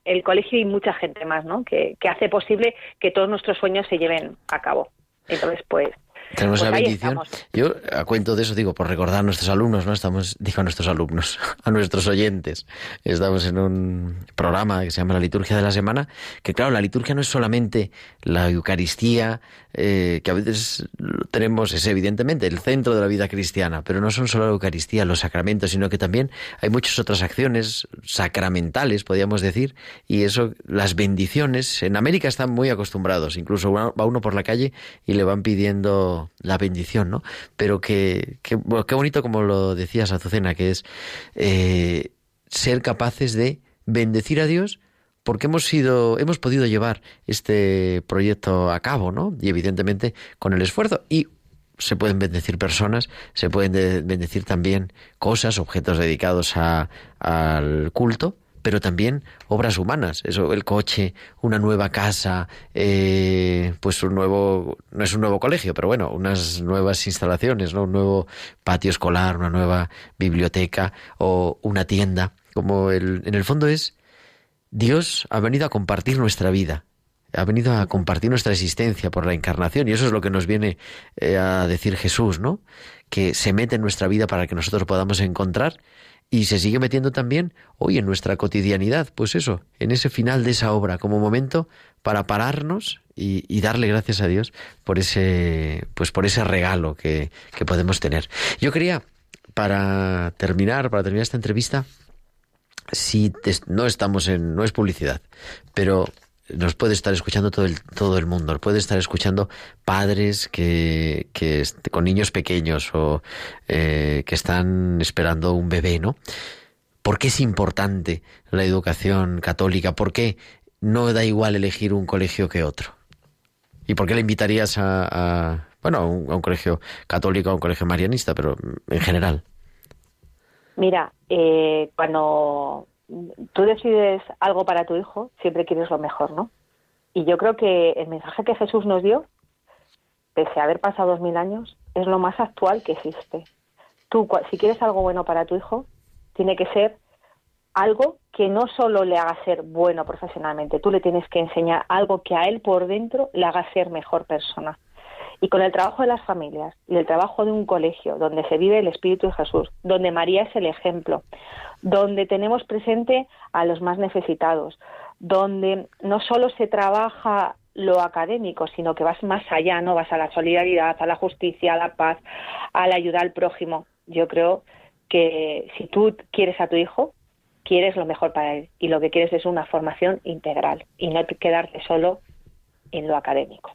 el colegio y mucha gente más, ¿no? Que, que hace posible que todos nuestros sueños se lleven a cabo. Entonces, pues, tenemos pues la bendición. Yo a cuento de eso digo, por recordar a nuestros alumnos, ¿no? Estamos, digo a nuestros alumnos, *laughs* a nuestros oyentes. Estamos en un programa que se llama La Liturgia de la Semana, que claro, la liturgia no es solamente la Eucaristía, eh, que a veces tenemos, es evidentemente el centro de la vida cristiana, pero no son solo la Eucaristía, los sacramentos, sino que también hay muchas otras acciones sacramentales, podríamos decir, y eso, las bendiciones, en América están muy acostumbrados, incluso va uno por la calle y le van pidiendo la bendición, ¿no? Pero que, qué bonito como lo decías, Azucena, que es eh, ser capaces de bendecir a Dios porque hemos sido, hemos podido llevar este proyecto a cabo, ¿no? Y evidentemente con el esfuerzo. Y se pueden bendecir personas, se pueden bendecir también cosas, objetos dedicados al culto, pero también obras humanas, eso, el coche, una nueva casa, eh, pues un nuevo, no es un nuevo colegio, pero bueno, unas nuevas instalaciones, ¿no? Un nuevo patio escolar, una nueva biblioteca o una tienda, como el, en el fondo es Dios ha venido a compartir nuestra vida, ha venido a compartir nuestra existencia por la encarnación y eso es lo que nos viene eh, a decir Jesús, ¿no? Que se mete en nuestra vida para que nosotros podamos encontrar y se sigue metiendo también hoy en nuestra cotidianidad, pues eso, en ese final de esa obra, como momento para pararnos y, darle gracias a Dios por ese, pues por ese regalo que, que podemos tener. Yo quería, para terminar, para terminar esta entrevista, si no estamos en, no es publicidad, pero nos puede estar escuchando todo el, todo el mundo, puede estar escuchando padres que, que con niños pequeños o eh, que están esperando un bebé, ¿no? ¿Por qué es importante la educación católica? ¿Por qué no da igual elegir un colegio que otro? ¿Y por qué le invitarías a, bueno, a un, colegio católico, a un colegio marianista, pero en general? Mira, eh, cuando tú decides algo para tu hijo, siempre quieres lo mejor, ¿no? Y yo creo que el mensaje que Jesús nos dio, pese a haber pasado dos mil años, es lo más actual que existe. Tú, si quieres algo bueno para tu hijo, tiene que ser algo que no solo le haga ser bueno profesionalmente, tú le tienes que enseñar algo que a él por dentro le haga ser mejor persona. Y con el trabajo de las familias y el trabajo de un colegio donde se vive el Espíritu de Jesús, donde María es el ejemplo, donde tenemos presente a los más necesitados, donde no solo se trabaja lo académico, sino que vas más allá, ¿no? Vas a la solidaridad, a la justicia, a la paz, a la ayuda al prójimo. Yo creo que si tú quieres a tu hijo, quieres lo mejor para él y lo que quieres es una formación integral y no quedarte solo en lo académico.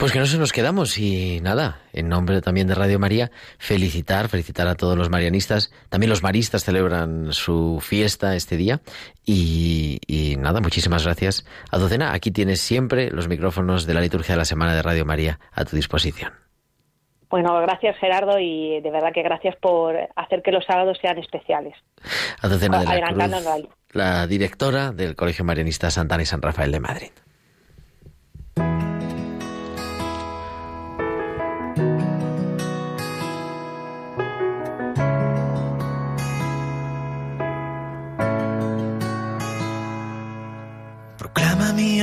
Pues que no se nos quedamos y nada, en nombre también de Radio María, felicitar, felicitar a todos los marianistas. También los maristas celebran su fiesta este día y, y nada, muchísimas gracias. A Docena, aquí tienes siempre los micrófonos de la liturgia de la semana de Radio María a tu disposición. Bueno, gracias Gerardo y de verdad que gracias por hacer que los sábados sean especiales. Azucena de la Cruz, la directora del Colegio Marianista Santana y San Rafael de Madrid.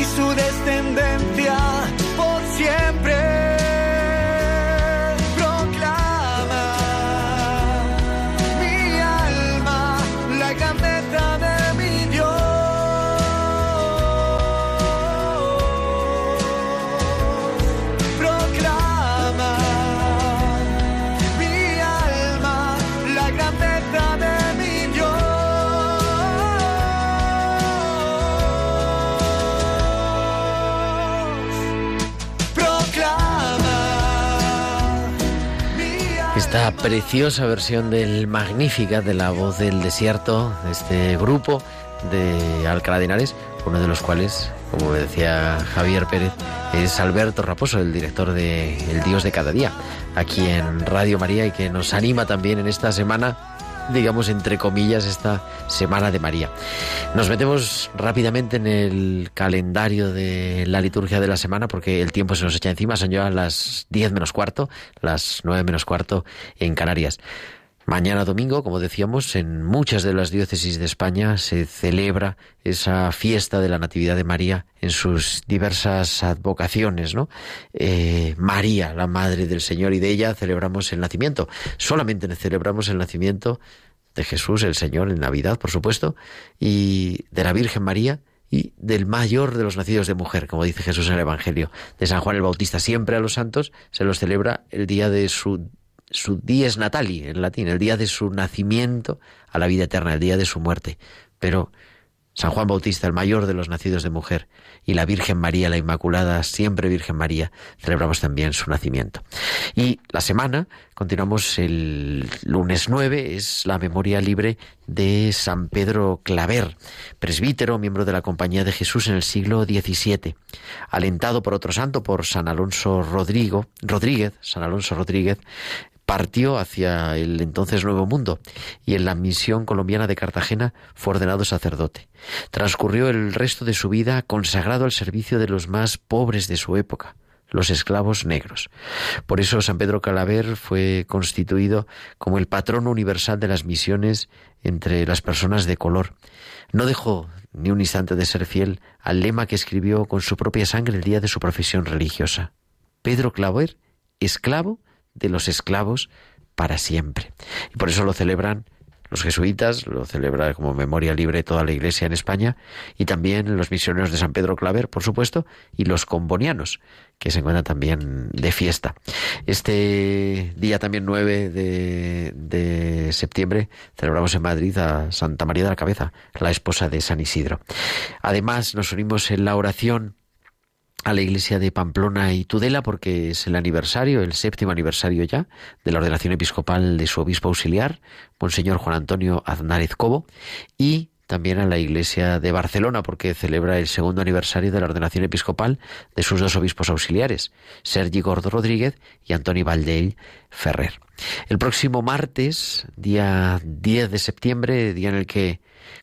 y su descendencia por siempre. Preciosa versión del Magnífica de la voz del desierto, de este grupo de Alcalá de uno de los cuales, como decía Javier Pérez, es Alberto Raposo, el director de El Dios de cada día, aquí en Radio María y que nos anima también en esta semana digamos, entre comillas, esta Semana de María. Nos metemos rápidamente en el calendario de la liturgia de la semana porque el tiempo se nos echa encima. Son ya las 10 menos cuarto, las 9 menos cuarto en Canarias. Mañana domingo, como decíamos, en muchas de las diócesis de España se celebra esa fiesta de la Natividad de María en sus diversas advocaciones, ¿no? Eh, María, la Madre del Señor, y de ella celebramos el nacimiento. Solamente celebramos el nacimiento de Jesús, el Señor, en Navidad, por supuesto, y de la Virgen María, y del mayor de los nacidos de mujer, como dice Jesús en el Evangelio de San Juan el Bautista. Siempre a los santos se los celebra el día de su su dies natali en latín, el día de su nacimiento a la vida eterna, el día de su muerte. Pero San Juan Bautista, el mayor de los nacidos de mujer, y la Virgen María, la Inmaculada, siempre Virgen María, celebramos también su nacimiento. Y la semana, continuamos el lunes 9, es la memoria libre de San Pedro Claver, presbítero, miembro de la Compañía de Jesús en el siglo XVII, alentado por otro santo, por San Alonso Rodrigo, Rodríguez, San Alonso Rodríguez, partió hacia el entonces Nuevo Mundo y en la misión colombiana de Cartagena fue ordenado sacerdote. Transcurrió el resto de su vida consagrado al servicio de los más pobres de su época, los esclavos negros. Por eso San Pedro Calaver fue constituido como el patrono universal de las misiones entre las personas de color. No dejó ni un instante de ser fiel al lema que escribió con su propia sangre el día de su profesión religiosa. Pedro Claver, esclavo de los esclavos para siempre. Y por eso lo celebran los jesuitas, lo celebra como memoria libre toda la iglesia en España, y también los misioneros de San Pedro Claver, por supuesto, y los combonianos, que se encuentran también de fiesta. Este día también 9 de, de septiembre celebramos en Madrid a Santa María de la Cabeza, la esposa de San Isidro. Además, nos unimos en la oración a la iglesia de Pamplona y Tudela porque es el aniversario, el séptimo aniversario ya, de la ordenación episcopal de su obispo auxiliar, Monseñor Juan Antonio Aznárez Cobo, y también a la iglesia de Barcelona porque celebra el segundo aniversario de la ordenación episcopal de sus dos obispos auxiliares, Sergi Gordo Rodríguez y Antoni Valdell Ferrer. El próximo martes, día 10 de septiembre, día en el que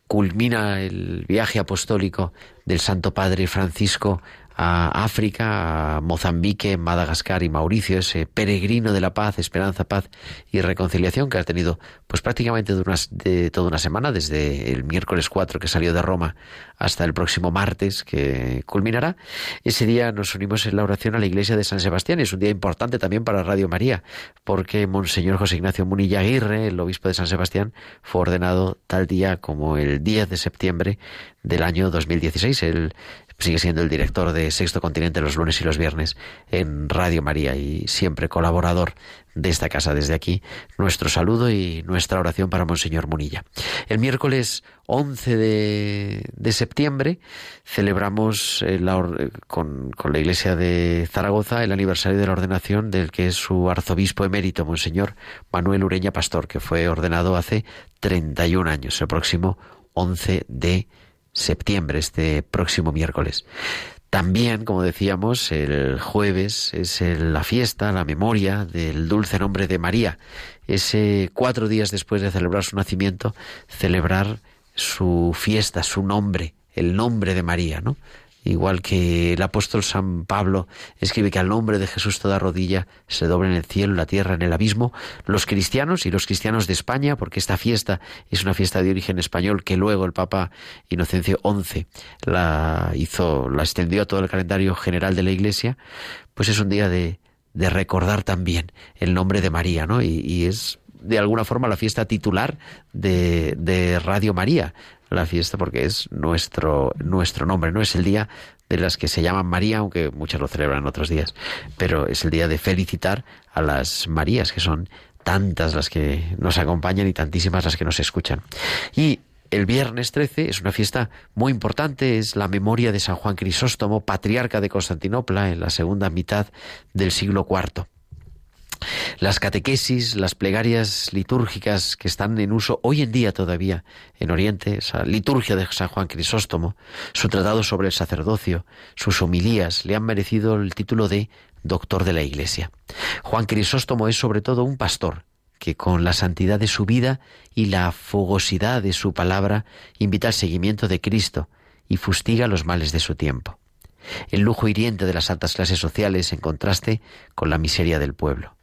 culmina el viaje apostólico del Santo Padre Francisco a África, a Mozambique, Madagascar y Mauricio, ese peregrino de la paz, esperanza, paz y reconciliación que ha tenido pues prácticamente de, de toda una semana, desde el miércoles 4 que salió de Roma hasta el próximo martes que culminará. Ese día nos unimos en la oración a la iglesia de San Sebastián. Es un día importante también para Radio María, porque Monseñor José Ignacio Munilla Aguirre, el obispo de San Sebastián, fue ordenado tal día como el 10 de septiembre del año 2016. Él sigue siendo el director de Sexto Continente los lunes y los viernes en Radio María y siempre colaborador de esta casa desde aquí. Nuestro saludo y nuestra oración para Monseñor Munilla. El miércoles 11 de, septiembre celebramos eh, con, con, la Iglesia de Zaragoza el aniversario de la ordenación del que es su arzobispo emérito, Monseñor Manuel Ureña Pastor, que fue ordenado hace 31 años, el próximo 11 de septiembre, este próximo miércoles. También, como decíamos, el jueves es la fiesta, la memoria del dulce nombre de María. Ese cuatro días después de celebrar su nacimiento, celebrar su fiesta, su nombre, el nombre de María, ¿no? Igual que el apóstol San Pablo escribe que al nombre de Jesús toda rodilla se doble en el cielo, en la tierra, en el abismo, los cristianos y los cristianos de España, porque esta fiesta es una fiesta de origen español que luego el Papa Inocencio XI la hizo, la extendió a todo el calendario general de la Iglesia, pues es un día de, de recordar también el nombre de María, ¿no? Y, y es de alguna forma la fiesta titular de, de Radio María, la fiesta porque es nuestro, nuestro nombre, no es el día de las que se llaman María, aunque muchas lo celebran otros días, pero es el día de felicitar a las Marías, que son tantas las que nos acompañan y tantísimas las que nos escuchan. Y el viernes 13 es una fiesta muy importante, es la memoria de San Juan Crisóstomo, patriarca de Constantinopla en la segunda mitad del siglo IV. Las catequesis, las plegarias litúrgicas que están en uso hoy en día todavía en Oriente, esa liturgia de San Juan Crisóstomo, su tratado sobre el sacerdocio, sus homilías, le han merecido el título de doctor de la Iglesia. Juan Crisóstomo es sobre todo un pastor que con la santidad de su vida y la fogosidad de su palabra invita al seguimiento de Cristo y fustiga los males de su tiempo. El lujo hiriente de las altas clases sociales en contraste con la miseria del pueblo.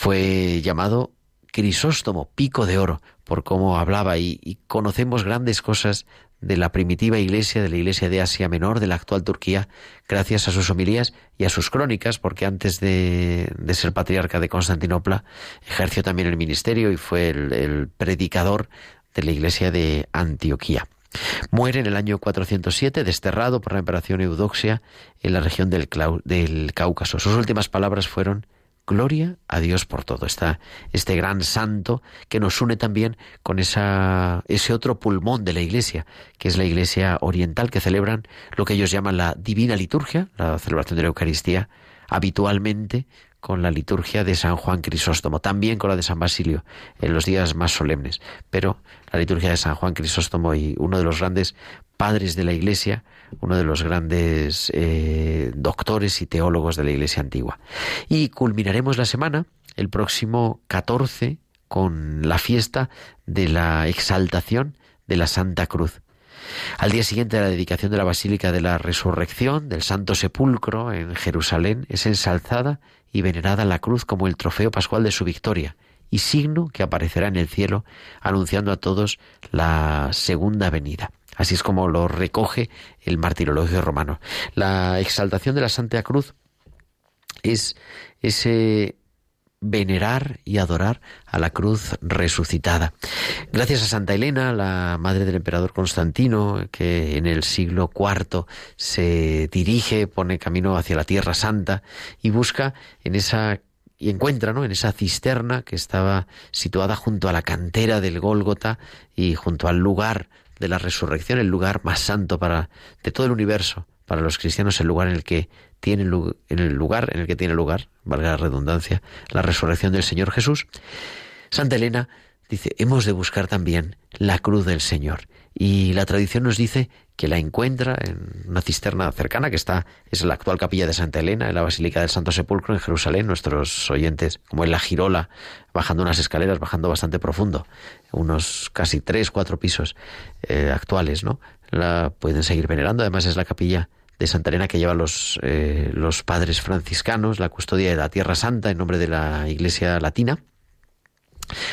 Fue llamado Crisóstomo, pico de oro, por cómo hablaba y, conocemos grandes cosas de la primitiva iglesia, de la iglesia de Asia Menor, de la actual Turquía, gracias a sus homilías y a sus crónicas, porque antes de, ser patriarca de Constantinopla ejerció también el ministerio y fue el, predicador de la iglesia de Antioquía. Muere en el año 407, desterrado por la emperación Eudoxia en la región del, del Cáucaso. Sus últimas palabras fueron Gloria a Dios por todo. Está este gran santo que nos une también con esa, ese otro pulmón de la Iglesia, que es la Iglesia oriental, que celebran lo que ellos llaman la divina liturgia, la celebración de la Eucaristía, habitualmente con la liturgia de San Juan Crisóstomo, también con la de San Basilio, en los días más solemnes. Pero la liturgia de San Juan Crisóstomo y uno de los grandes padres de la Iglesia, uno de los grandes eh, doctores y teólogos de la Iglesia antigua. Y culminaremos la semana, el próximo 14, con la fiesta de la exaltación de la Santa Cruz. Al día siguiente de la dedicación de la Basílica de la Resurrección, del Santo Sepulcro en Jerusalén, es ensalzada y venerada la cruz como el trofeo pascual de su victoria y signo que aparecerá en el cielo anunciando a todos la segunda venida. Así es como lo recoge el martirologio romano. La exaltación de la Santa Cruz es ese venerar y adorar a la cruz resucitada. Gracias a Santa Elena, la madre del emperador Constantino, que en el siglo IV se dirige, pone camino hacia la Tierra Santa y busca en esa y encuentra ¿no? en esa cisterna que estaba situada junto a la cantera del Gólgota y junto al lugar de la resurrección, el lugar más santo para de todo el universo, para los cristianos, el lugar en el que tiene en el lugar en el que tiene lugar, valga la redundancia, la resurrección del Señor Jesús. Santa Elena dice, hemos de buscar también la cruz del Señor. Y la tradición nos dice que la encuentra en una cisterna cercana que está, es la actual capilla de Santa Elena, en la Basílica del Santo Sepulcro en Jerusalén. Nuestros oyentes, como en la Girola, bajando unas escaleras, bajando bastante profundo, unos casi tres, cuatro pisos eh, actuales, ¿no? La pueden seguir venerando. Además es la capilla de Santa Elena que lleva los, eh, los padres franciscanos, la custodia de la Tierra Santa en nombre de la Iglesia Latina.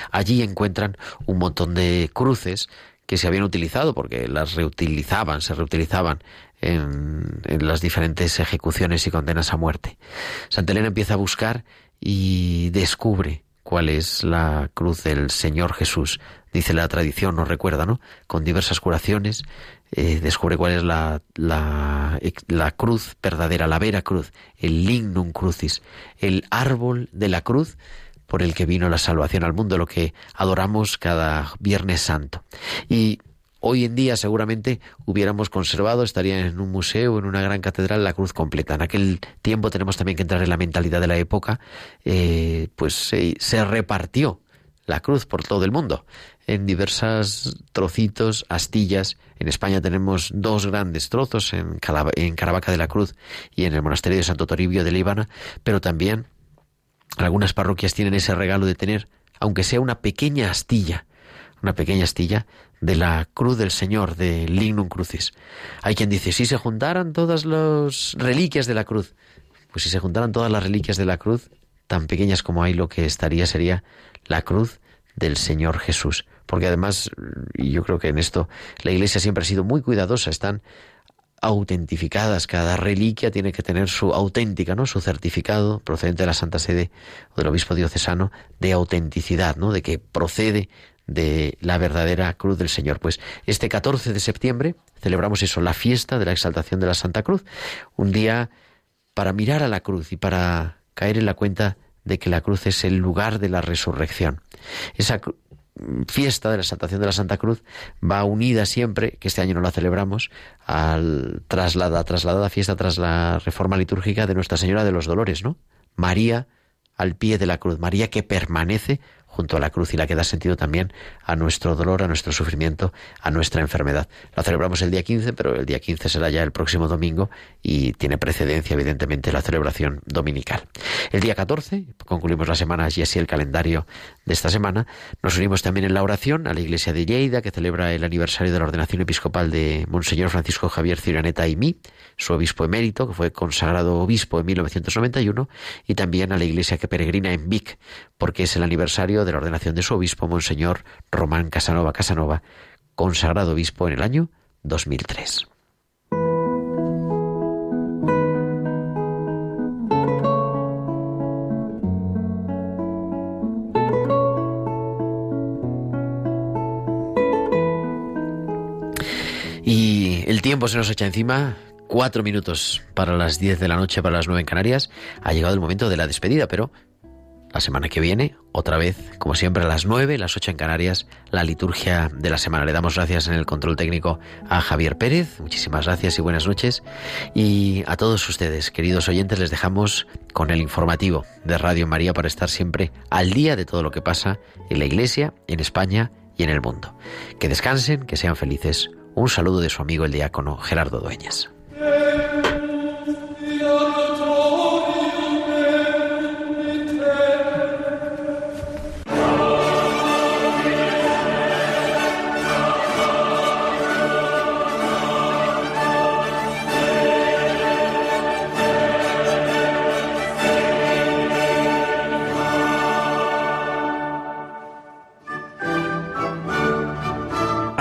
Allí encuentran un montón de cruces que se habían utilizado porque las reutilizaban, se reutilizaban en, en, las diferentes ejecuciones y condenas a muerte. Santa Elena empieza a buscar y descubre cuál es la cruz del Señor Jesús. Dice la tradición, nos recuerda, ¿no? Con diversas curaciones, eh, descubre cuál es la, la, la, cruz verdadera, la vera cruz, el lignum crucis, el árbol de la cruz por el que vino la salvación al mundo, lo que adoramos cada Viernes Santo. Y hoy en día seguramente hubiéramos conservado, estaría en un museo, en una gran catedral, la cruz completa. En aquel tiempo tenemos también que entrar en la mentalidad de la época, eh, pues se repartió la cruz por todo el mundo en diversas trocitos, astillas. En España tenemos dos grandes trozos en, en Caravaca de la Cruz y en el monasterio de Santo Toribio de Líbana, pero también algunas parroquias tienen ese regalo de tener, aunque sea una pequeña astilla, una pequeña astilla de la cruz del Señor, de Lignum Crucis. Hay quien dice, si se juntaran todas las reliquias de la cruz, pues si se juntaran todas las reliquias de la cruz, tan pequeñas como hay, lo que estaría sería la cruz del Señor Jesús. Porque además, y yo creo que en esto la Iglesia siempre ha sido muy cuidadosa, están autentificadas, cada reliquia tiene que tener su auténtica, ¿no? su certificado procedente de la Santa Sede o del obispo diocesano de autenticidad, ¿no? de que procede de la verdadera cruz del Señor. Pues este 14 de septiembre celebramos eso, la fiesta de la exaltación de la Santa Cruz, un día para mirar a la cruz y para caer en la cuenta de que la cruz es el lugar de la resurrección. Esa fiesta de la exaltación de la Santa Cruz va unida siempre, que este año no la celebramos, al trasladada, trasladada fiesta tras la reforma litúrgica de Nuestra Señora de los Dolores, ¿no? María al pie de la cruz, María que permanece junto a la cruz y la que da sentido también a nuestro dolor, a nuestro sufrimiento, a nuestra enfermedad. La celebramos el día 15, pero el día 15 será ya el próximo domingo y tiene precedencia, evidentemente, la celebración dominical. El día 14, concluimos la semana y así el calendario de esta semana, nos unimos también en la oración a la iglesia de Lleida, que celebra el aniversario de la ordenación episcopal de Monseñor Francisco Javier Ciraneta y mí, su obispo emérito, que fue consagrado obispo en 1991, y también a la iglesia que peregrina en Vic, porque es el aniversario de la ordenación de su obispo, Monseñor Román Casanova Casanova, consagrado obispo en el año 2003. Y el tiempo se nos echa encima, cuatro minutos para las diez de la noche, para las nueve en Canarias. Ha llegado el momento de la despedida, pero la semana que viene, otra vez, como siempre, a las 9, las 8 en Canarias, la liturgia de la semana. Le damos gracias en el control técnico a Javier Pérez. Muchísimas gracias y buenas noches. Y a todos ustedes, queridos oyentes, les dejamos con el informativo de Radio María para estar siempre al día de todo lo que pasa en la Iglesia, en España y en el mundo. Que descansen, que sean felices. Un saludo de su amigo el diácono Gerardo Dueñas.